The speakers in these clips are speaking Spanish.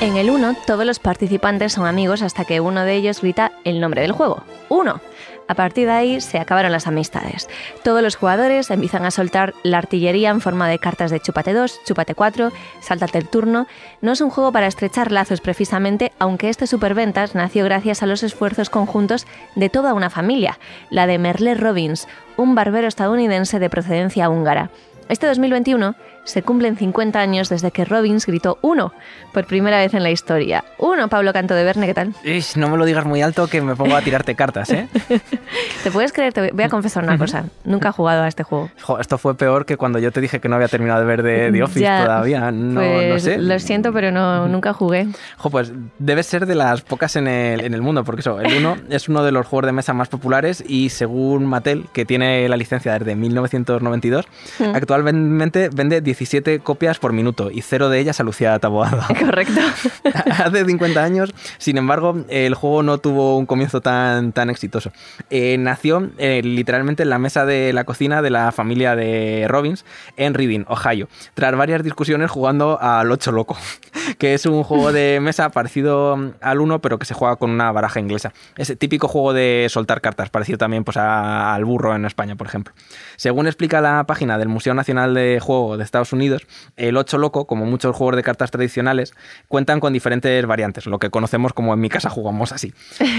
En el 1, todos los participantes son amigos hasta que uno de ellos grita el nombre del juego. ¡Uno! A partir de ahí se acabaron las amistades. Todos los jugadores empiezan a soltar la artillería en forma de cartas de chúpate 2, chúpate 4, sáltate el turno. No es un juego para estrechar lazos precisamente, aunque este superventas nació gracias a los esfuerzos conjuntos de toda una familia, la de Merle Robbins, un barbero estadounidense de procedencia húngara. Este 2021 se cumplen 50 años desde que Robbins gritó uno por primera vez en la historia. Uno, Pablo Canto de Verne, ¿qué tal? Ish, no me lo digas muy alto que me pongo a tirarte cartas, ¿eh? ¿Te puedes creer? Te voy a confesar una cosa. Nunca he jugado a este juego. Jo, esto fue peor que cuando yo te dije que no había terminado de ver de, The Office Ya, todavía. No, pues, no sé. Lo siento, pero no, nunca jugué. Jo, pues debe ser de las pocas en el, en el mundo, porque eso, el 1 es uno de los juegos de mesa más populares y según Mattel, que tiene la licencia desde 1992, Mm. Actualmente vende 17 copias por minuto y cero de ellas a Lucía Taboada. Correcto. Hace 50 años, sin embargo, el juego no tuvo un comienzo tan, tan exitoso. Eh, nació eh, literalmente en la mesa de la cocina de la familia de Robbins en Reading, Ohio, tras varias discusiones jugando al Ocho Loco, que es un juego de mesa parecido al 1, pero que se juega con una baraja inglesa. Es el típico juego de soltar cartas, parecido también pues, a- al burro en España, por ejemplo. Según explica la página del Museo Nacional de Juego de Estados Unidos, el 8 Loco, como muchos juegos de cartas tradicionales, cuentan con diferentes variantes, lo que conocemos como en mi casa jugamos así.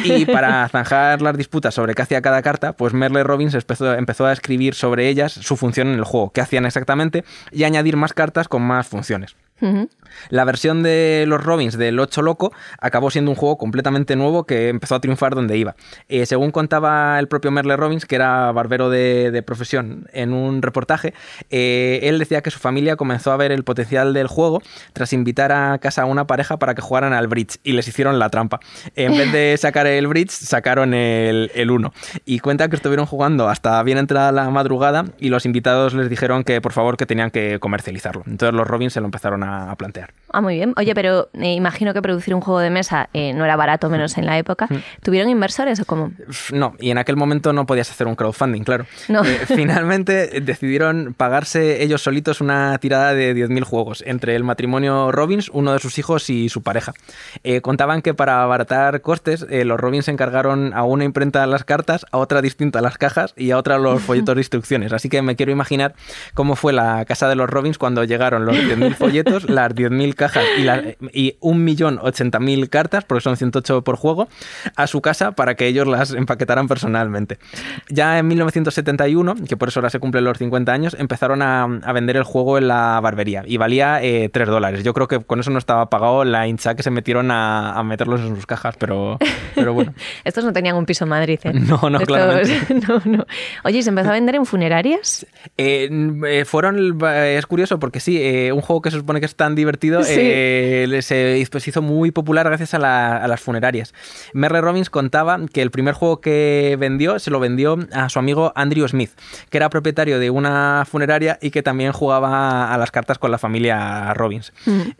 Y para zanjar las disputas sobre qué hacía cada carta, pues Merle Robbins empezó, empezó a escribir sobre ellas su función en el juego, qué hacían exactamente, y añadir más cartas con más funciones. La versión de los Robins del 8 Loco acabó siendo un juego completamente nuevo que empezó a triunfar donde iba. Eh, según contaba el propio Merle Robbins, que era barbero de, de profesión en un reportaje, eh, él decía que su familia comenzó a ver el potencial del juego tras invitar a casa a una pareja para que jugaran al bridge y les hicieron la trampa. En vez de sacar el bridge, sacaron el, el 1. Y cuenta que estuvieron jugando hasta bien entrada la madrugada y los invitados les dijeron que por favor que tenían que comercializarlo. Entonces los Robins se lo empezaron a a plantear. Ah, muy bien. Oye, pero eh, imagino que producir un juego de mesa eh, no era barato, menos en la época. ¿Tuvieron inversores o cómo? No, y en aquel momento no podías hacer un crowdfunding, claro. No. Eh, finalmente decidieron pagarse ellos solitos una tirada de 10.000 juegos entre el matrimonio Robbins, uno de sus hijos y su pareja. Eh, contaban que para abaratar costes, los Robbins encargaron a una imprenta las cartas, a otra distinta las cajas y a otra los folletos de instrucciones. Así que me quiero imaginar cómo fue la casa de los Robbins cuando llegaron los 10.000 folletos, las 10.000 cajas y, la, y 1.080.000 cartas, porque son 108 por juego, a su casa para que ellos las empaquetaran personalmente. Ya en 1971, que por eso ahora se cumplen los 50 años, empezaron a, a vender el juego en la barbería y valía eh, 3 dólares. Yo creo que con eso no estaba pagado la hincha que se metieron a, a meterlos en sus cajas, pero, pero bueno. Estos no tenían un piso en Madrid, ¿eh? No, no, claramente. no, no. Oye, ¿y se empezó a vender en funerarias? Eh, eh, fueron, eh, es curioso porque sí, un juego que se supone que es tan divertido Sí. eh, se, pues, se hizo muy popular gracias a, la- a las funerarias. Merle Robbins contaba que el primer juego que vendió se lo vendió a su amigo Andrew Smith, que era propietario de una funeraria y que también jugaba a las cartas con la familia Robbins.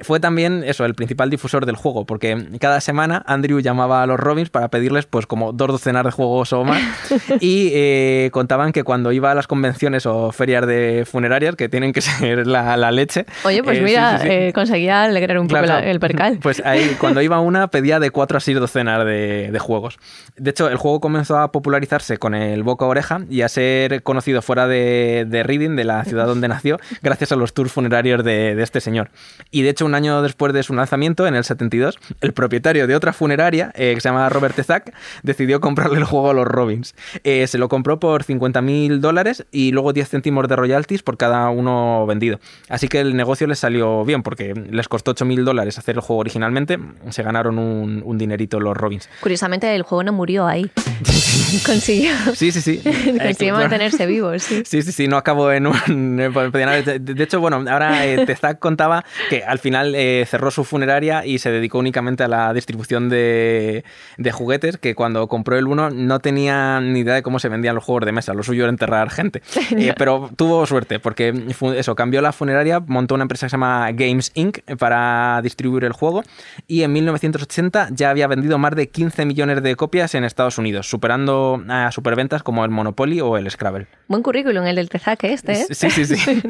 Fue también eso, el principal difusor del juego, porque cada semana Andrew llamaba a los Robbins para pedirles pues como dos docenas de juegos o más y eh, contaban que cuando iba a las convenciones o ferias de funerarias, que tienen que ser la, la leche. Oye, pues eh, mira. Eh, conseguía alegrar un poco Claro, la- claro. el percal. Pues ahí, cuando iba una, pedía de 4 a 6 docenas de, de juegos. De hecho, el juego comenzó a popularizarse con el boca a oreja y a ser conocido fuera de, de Reading, de la ciudad donde nació, gracias a los tours funerarios de, de este señor. Y de hecho, un año después de su lanzamiento, en el 72, el propietario de otra funeraria, eh, que se llama Robert Tezak, decidió comprarle el juego a los Robins. Eh, se lo compró por 50 mil dólares y luego 10 céntimos de royalties por cada uno vendido. Así que el negocio les salió bien, porque les costó 8.000 dólares hacer el juego originalmente, se ganaron un, un dinerito los Robins. Curiosamente, el juego no murió ahí. Consiguió, Sí, sí, sí. consiguió mantenerse vivo, sí. Sí, sí, sí, no acabó en un... De hecho, bueno, ahora eh, Tezac contaba que al final eh, cerró su funeraria y se dedicó únicamente a la distribución de, de juguetes, que cuando compró el 1 no tenía ni idea de cómo se vendían los juegos de mesa, lo suyo era enterrar gente. Eh, pero tuvo suerte, porque eso, cambió la funeraria, montó una empresa que se llama Games Inc. para distribuir el juego y en 1980 ya había vendido más de 15 millones de copias en Estados Unidos, superando a superventas como el Monopoly o el Scrabble. Buen currículum el del Tezac este, ¿eh? Sí, sí, sí.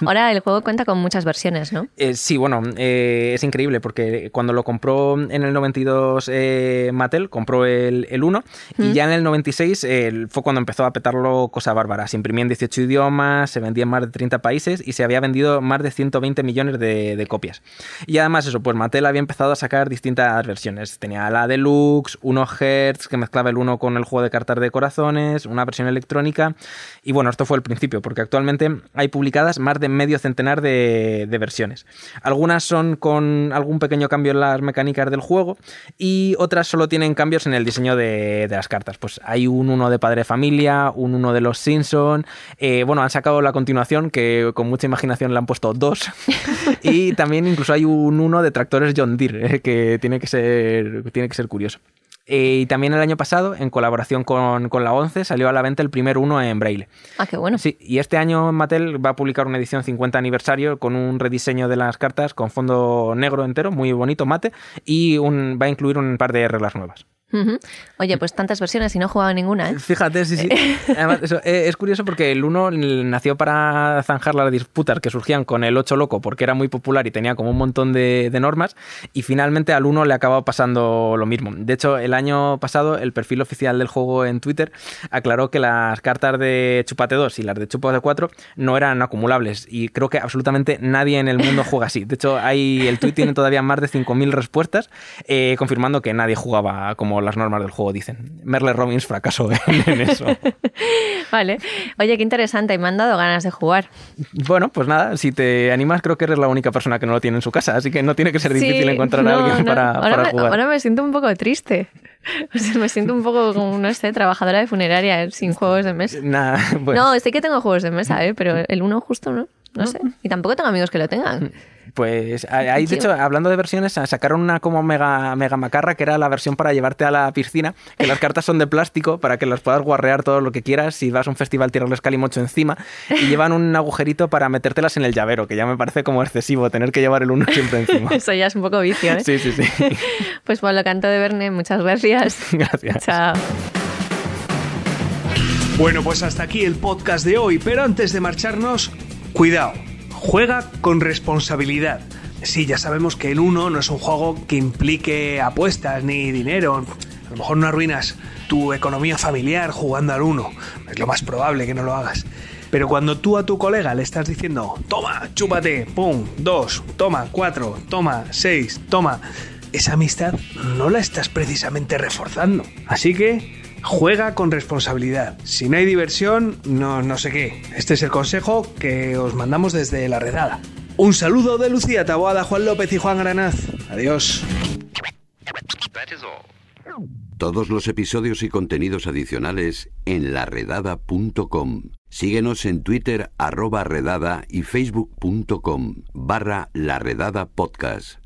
Ahora el juego cuenta con muchas versiones, ¿no? Eh, sí, bueno, eh, es increíble porque cuando lo compró en el 92 eh, Mattel, compró el, el 1 y ya en el 96 eh, fue cuando empezó a petarlo cosa bárbara. Se imprimía en 18 idiomas, se vendía en más de 30 países y se había vendido más de 120 millones de, copias. Y además eso, pues Mattel había empezado a sacar distintas versiones. Tenía la Deluxe, 1 Hz, que mezclaba el 1 con el juego de cartas de corazones, una versión electrónica. Y bueno, esto fue el principio, porque actualmente hay publicadas más de medio centenar de, versiones. Algunas son con algún pequeño cambio en las mecánicas del juego y otras solo tienen cambios en el diseño de, las cartas. Pues hay un uno de Padre Familia, un uno de los Simpson. eh, bueno, han sacado la continuación que con mucha imaginación le han puesto dos. y también incluso hay un uno de tractores John Deere, eh, que tiene que ser, tiene que ser curioso. Eh, y también el año pasado, en colaboración con, con la 11, salió a la venta el primer uno en braille. Ah, qué bueno. Sí, y este año Mattel va a publicar una edición 50 aniversario con un rediseño de las cartas con fondo negro entero, muy bonito, mate, y un, va a incluir un par de reglas nuevas. Oye, pues tantas versiones y no he jugado ninguna, ¿eh? Fíjate, sí, sí. Además, eso, eh, es curioso porque el 1 nació para zanjar las disputas que surgían con el 8 loco porque era muy popular y tenía como un montón de, de normas y finalmente al 1 le acababa pasando lo mismo. De hecho, el año pasado el perfil oficial del juego en Twitter aclaró que las cartas de Chupate 2 y las de Chupate 4 no eran acumulables y creo que absolutamente nadie en el mundo juega así. De hecho, hay, el tweet tiene todavía más de 5.000 respuestas eh, confirmando que nadie jugaba como las normas del juego dicen. Merle Robbins fracasó en, en eso. Vale. Oye, qué interesante. Y me han dado ganas de jugar. Bueno, pues nada, si te animas, creo que eres la única persona que no lo tiene en su casa, así que no tiene que ser difícil Sí, encontrar a alguien no. para, ahora para me, jugar. Ahora me siento un poco triste. O sea, me siento un poco como, no sé, trabajadora de funeraria sin juegos de mesa. Bueno, No, sé que tengo juegos de mesa, ¿eh? pero el uno justo no. No sé. Y tampoco tengo amigos que lo tengan. pues ahí, de hecho, hablando de versiones, sacaron una como mega, mega macarra, que era la versión para llevarte a la piscina, que las cartas son de plástico para que las puedas guarrear todo lo que quieras, si vas a un festival tirarles calimocho encima, y llevan un agujerito para metértelas en el llavero, que ya me parece como excesivo tener que llevar el uno siempre encima. Eso ya es un poco vicio, ¿eh? Sí, sí, sí. Pues Pablo Canto de Verne, muchas gracias. Gracias. Chao. Bueno, pues hasta aquí el podcast de hoy, pero antes de marcharnos, cuidado, juega con responsabilidad. Sí, ya sabemos que el 1 no es un juego que implique apuestas ni dinero. A lo mejor no arruinas tu economía familiar jugando al 1. Es lo más probable que no lo hagas. Pero cuando tú a tu colega le estás diciendo, toma, chúpate, pum, dos, toma, cuatro, toma, seis, toma, esa amistad no la estás precisamente reforzando. Así que juega con responsabilidad. Si no hay diversión, no, no sé qué. Este es el consejo que os mandamos desde la redada. Un saludo de Lucía Taboada, Juan López y Juan Granaz. Adiós. Todos los episodios y contenidos adicionales en laredada.com. Síguenos en Twitter arroba redada y facebook.com barra laredada podcast.